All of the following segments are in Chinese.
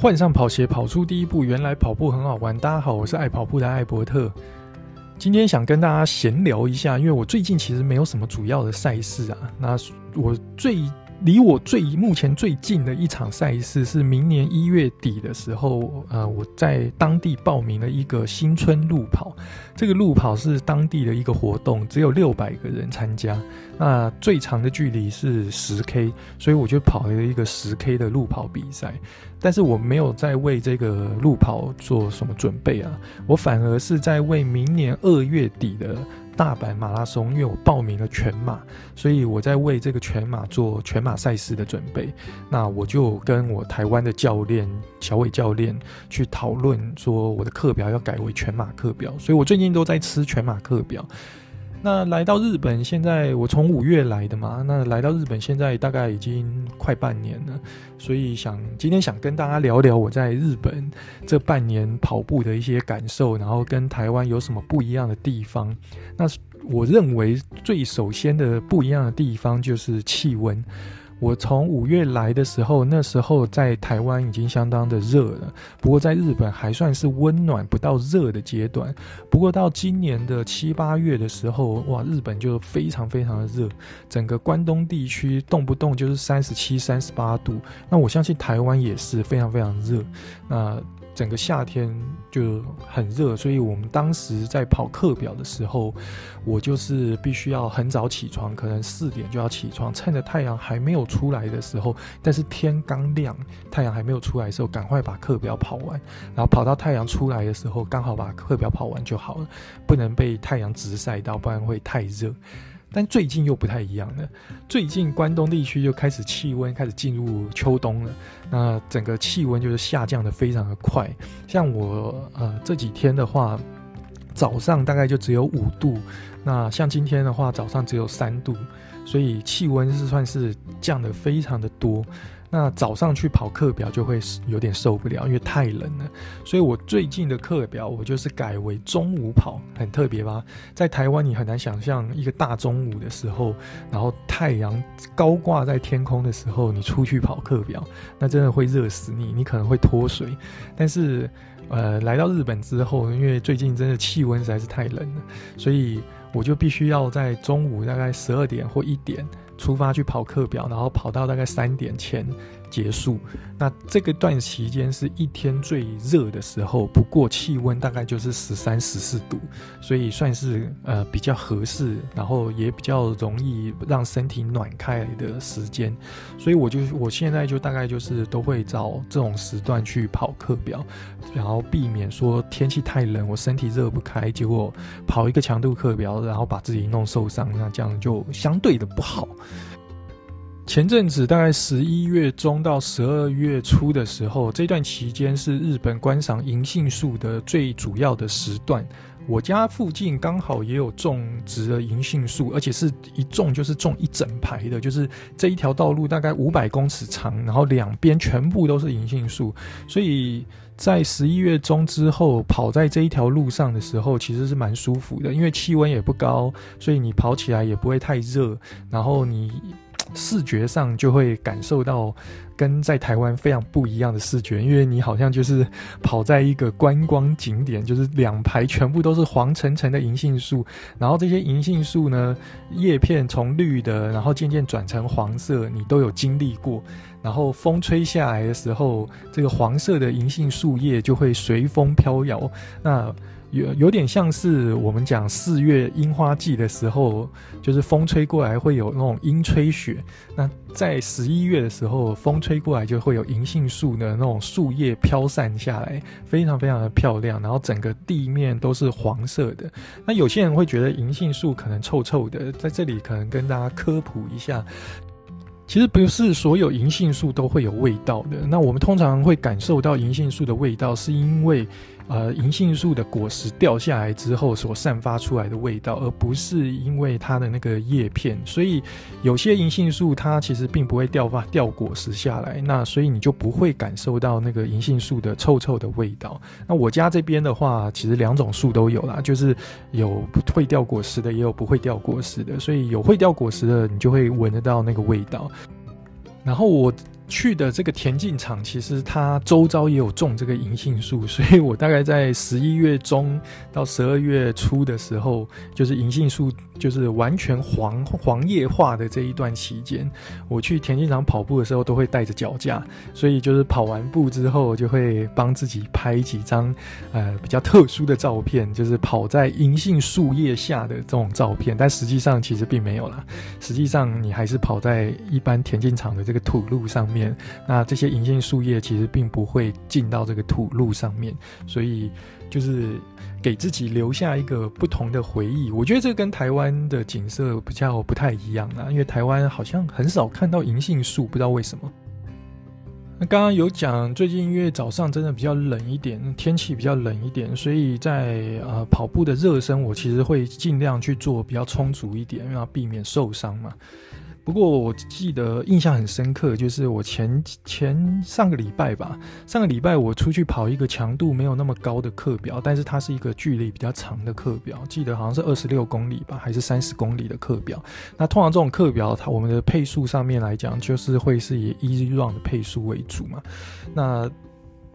换上跑鞋，跑出第一步。原来跑步很好玩。大家好，我是爱跑步的艾伯特。今天想跟大家闲聊一下，因为我最近其实没有什么主要的赛事啊。那我最离我最目前最近的一场赛事是明年一月底的时候，呃，我在当地报名了一个新春路跑。这个路跑是当地的一个活动，只有六百个人参加。那最长的距离是十 K，所以我就跑了一个十 K 的路跑比赛。但是我没有在为这个路跑做什么准备啊，我反而是在为明年二月底的。大阪马拉松，因为我报名了全马，所以我在为这个全马做全马赛事的准备。那我就跟我台湾的教练小伟教练去讨论，说我的课表要改为全马课表。所以我最近都在吃全马课表。那来到日本，现在我从五月来的嘛，那来到日本现在大概已经快半年了，所以想今天想跟大家聊聊我在日本这半年跑步的一些感受，然后跟台湾有什么不一样的地方。那我认为最首先的不一样的地方就是气温。我从五月来的时候，那时候在台湾已经相当的热了，不过在日本还算是温暖不到热的阶段。不过到今年的七八月的时候，哇，日本就非常非常的热，整个关东地区动不动就是三十七、三十八度。那我相信台湾也是非常非常热。那整个夏天就很热，所以我们当时在跑课表的时候，我就是必须要很早起床，可能四点就要起床，趁着太阳还没有出来的时候，但是天刚亮，太阳还没有出来的时候，赶快把课表跑完，然后跑到太阳出来的时候，刚好把课表跑完就好了，不能被太阳直晒到，不然会太热。但最近又不太一样了，最近关东地区就开始气温开始进入秋冬了，那整个气温就是下降的非常的快。像我呃这几天的话，早上大概就只有五度，那像今天的话早上只有三度，所以气温是算是降的非常的多。那早上去跑课表就会有点受不了，因为太冷了。所以我最近的课表我就是改为中午跑，很特别吧？在台湾你很难想象一个大中午的时候，然后太阳高挂在天空的时候，你出去跑课表，那真的会热死你，你可能会脱水。但是，呃，来到日本之后，因为最近真的气温实在是太冷了，所以我就必须要在中午大概十二点或一点。出发去跑课表，然后跑到大概三点前结束。那这个段期间是一天最热的时候，不过气温大概就是十三、十四度，所以算是呃比较合适，然后也比较容易让身体暖开的时间。所以我就我现在就大概就是都会找这种时段去跑课表，然后避免说天气太冷，我身体热不开，结果跑一个强度课表，然后把自己弄受伤，那这样就相对的不好。前阵子大概十一月中到十二月初的时候，这段期间是日本观赏银杏树的最主要的时段。我家附近刚好也有种植的银杏树，而且是一种就是种一整排的，就是这一条道路大概五百公尺长，然后两边全部都是银杏树。所以在十一月中之后跑在这一条路上的时候，其实是蛮舒服的，因为气温也不高，所以你跑起来也不会太热，然后你。视觉上就会感受到跟在台湾非常不一样的视觉，因为你好像就是跑在一个观光景点，就是两排全部都是黄澄澄的银杏树，然后这些银杏树呢，叶片从绿的，然后渐渐转成黄色，你都有经历过。然后风吹下来的时候，这个黄色的银杏树叶就会随风飘摇。那有有点像是我们讲四月樱花季的时候，就是风吹过来会有那种樱吹雪。那在十一月的时候，风吹过来就会有银杏树的那种树叶飘散下来，非常非常的漂亮。然后整个地面都是黄色的。那有些人会觉得银杏树可能臭臭的，在这里可能跟大家科普一下。其实不是所有银杏树都会有味道的。那我们通常会感受到银杏树的味道，是因为呃银杏树的果实掉下来之后所散发出来的味道，而不是因为它的那个叶片。所以有些银杏树它其实并不会掉发掉果实下来，那所以你就不会感受到那个银杏树的臭臭的味道。那我家这边的话，其实两种树都有啦，就是有会掉果实的，也有不会掉果实的。所以有会掉果实的，你就会闻得到那个味道。然后我去的这个田径场，其实它周遭也有种这个银杏树，所以我大概在十一月中到十二月初的时候，就是银杏树就是完全黄黄叶化的这一段期间，我去田径场跑步的时候都会带着脚架，所以就是跑完步之后就会帮自己拍几张呃比较特殊的照片，就是跑在银杏树叶下的这种照片，但实际上其实并没有啦，实际上你还是跑在一般田径场的这个土路上面。那这些银杏树叶其实并不会进到这个土路上面，所以就是给自己留下一个不同的回忆。我觉得这跟台湾的景色比较不太一样啊，因为台湾好像很少看到银杏树，不知道为什么。那刚刚有讲，最近因为早上真的比较冷一点，天气比较冷一点，所以在呃跑步的热身，我其实会尽量去做比较充足一点，要避免受伤嘛。不过我记得印象很深刻，就是我前前上个礼拜吧，上个礼拜我出去跑一个强度没有那么高的课表，但是它是一个距离比较长的课表，记得好像是二十六公里吧，还是三十公里的课表。那通常这种课表，它我们的配速上面来讲，就是会是以 easy run 的配速为主嘛。那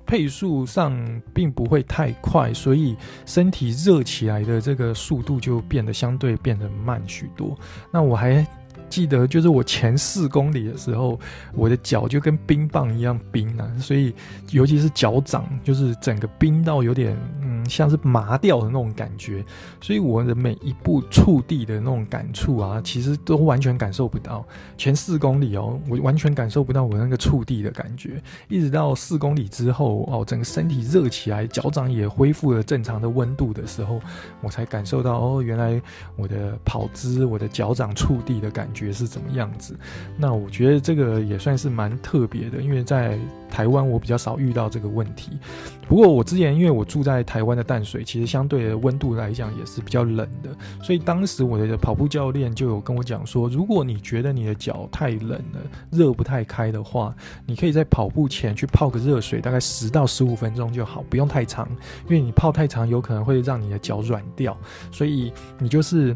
配速上并不会太快，所以身体热起来的这个速度就变得相对变得慢许多。那我还。记得就是我前四公里的时候，我的脚就跟冰棒一样冰啊，所以尤其是脚掌，就是整个冰到有点嗯，像是麻掉的那种感觉，所以我的每一步触地的那种感触啊，其实都完全感受不到。前四公里哦，我完全感受不到我那个触地的感觉，一直到四公里之后哦，整个身体热起来，脚掌也恢复了正常的温度的时候，我才感受到哦，原来我的跑姿，我的脚掌触地的感觉。觉是怎么样子？那我觉得这个也算是蛮特别的，因为在台湾我比较少遇到这个问题。不过我之前因为我住在台湾的淡水，其实相对的温度来讲也是比较冷的，所以当时我的跑步教练就有跟我讲说，如果你觉得你的脚太冷了，热不太开的话，你可以在跑步前去泡个热水，大概十到十五分钟就好，不用太长，因为你泡太长有可能会让你的脚软掉，所以你就是。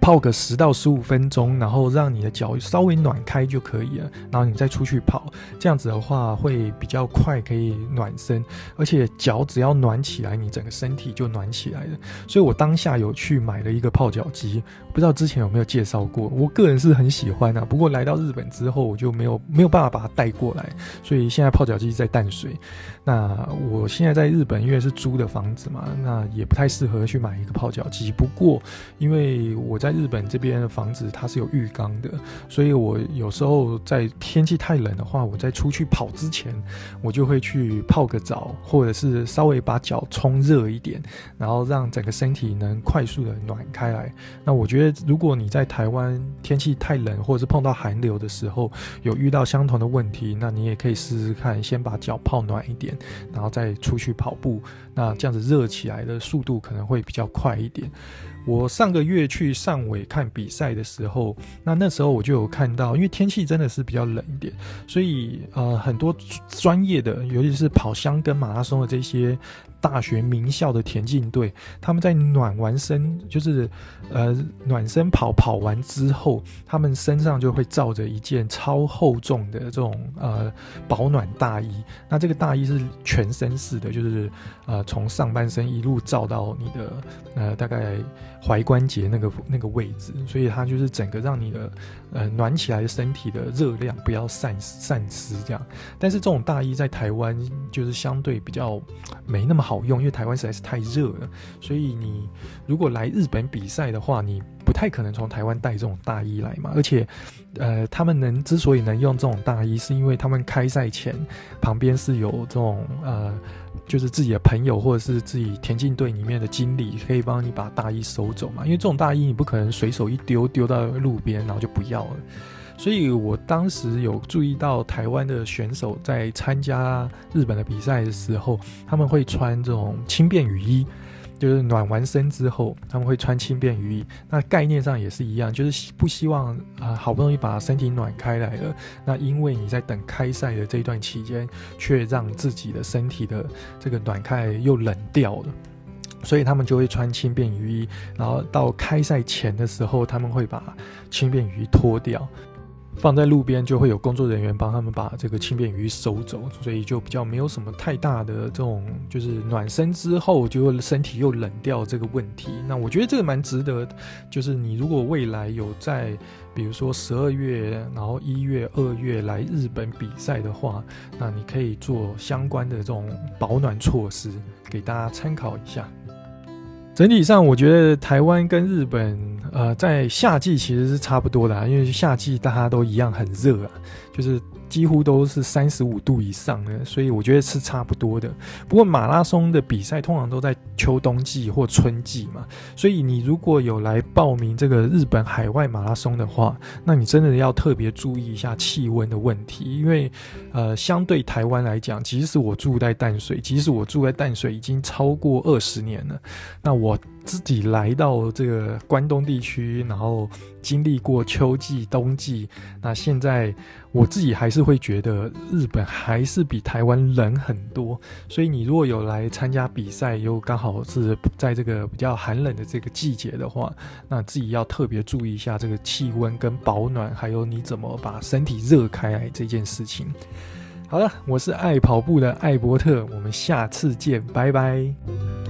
泡个十到十五分钟，然后让你的脚稍微暖开就可以了，然后你再出去跑，这样子的话会比较快可以暖身，而且脚只要暖起来，你整个身体就暖起来了。所以我当下有去买了一个泡脚机，不知道之前有没有介绍过，我个人是很喜欢啊。不过来到日本之后，我就没有没有办法把它带过来，所以现在泡脚机在淡水。那我现在在日本，因为是租的房子嘛，那也不太适合去买一个泡脚机。不过因为我在在日本这边的房子，它是有浴缸的，所以我有时候在天气太冷的话，我在出去跑之前，我就会去泡个澡，或者是稍微把脚冲热一点，然后让整个身体能快速的暖开来。那我觉得，如果你在台湾天气太冷，或者是碰到寒流的时候，有遇到相同的问题，那你也可以试试看，先把脚泡暖一点，然后再出去跑步。那这样子热起来的速度可能会比较快一点。我上个月去汕尾看比赛的时候，那那时候我就有看到，因为天气真的是比较冷一点，所以呃很多专业的，尤其是跑箱跟马拉松的这些大学名校的田径队，他们在暖完身，就是呃暖身跑跑完之后，他们身上就会罩着一件超厚重的这种呃保暖大衣。那这个大衣是全身式的，就是呃从上半身一路罩到你的呃大概。踝关节那个那个位置，所以它就是整个让你的呃暖起来的身体的热量不要散散失这样。但是这种大衣在台湾就是相对比较没那么好用，因为台湾实在是太热了。所以你如果来日本比赛的话，你不太可能从台湾带这种大衣来嘛。而且呃，他们能之所以能用这种大衣，是因为他们开赛前旁边是有这种呃。就是自己的朋友或者是自己田径队里面的经理可以帮你把大衣收走嘛，因为这种大衣你不可能随手一丢丢到路边然后就不要了。所以我当时有注意到台湾的选手在参加日本的比赛的时候，他们会穿这种轻便雨衣。就是暖完身之后，他们会穿轻便雨衣。那概念上也是一样，就是不希望啊、好不容易把身体暖开来了，那因为你在等开赛的这一段期间，却让自己的身体的这个暖开又冷掉了，所以他们就会穿轻便雨衣。然后到开赛前的时候，他们会把轻便雨衣脱掉。放在路边就会有工作人员帮他们把这个轻便鱼收走，所以就比较没有什么太大的这种就是暖身之后就身体又冷掉这个问题。那我觉得这个蛮值得，就是你如果未来有在比如说十二月，然后一月、二月来日本比赛的话，那你可以做相关的这种保暖措施，给大家参考一下。整体上，我觉得台湾跟日本，呃，在夏季其实是差不多的啊，因为夏季大家都一样很热啊，就是。几乎都是三十五度以上的，所以我觉得是差不多的。不过马拉松的比赛通常都在秋冬季或春季嘛，所以你如果有来报名这个日本海外马拉松的话，那你真的要特别注意一下气温的问题，因为呃，相对台湾来讲，即使我住在淡水，即使我住在淡水已经超过二十年了，那我。自己来到这个关东地区，然后经历过秋季、冬季，那现在我自己还是会觉得日本还是比台湾冷很多。所以你如果有来参加比赛，又刚好是在这个比较寒冷的这个季节的话，那自己要特别注意一下这个气温跟保暖，还有你怎么把身体热开来这件事情。好了，我是爱跑步的艾伯特，我们下次见，拜拜。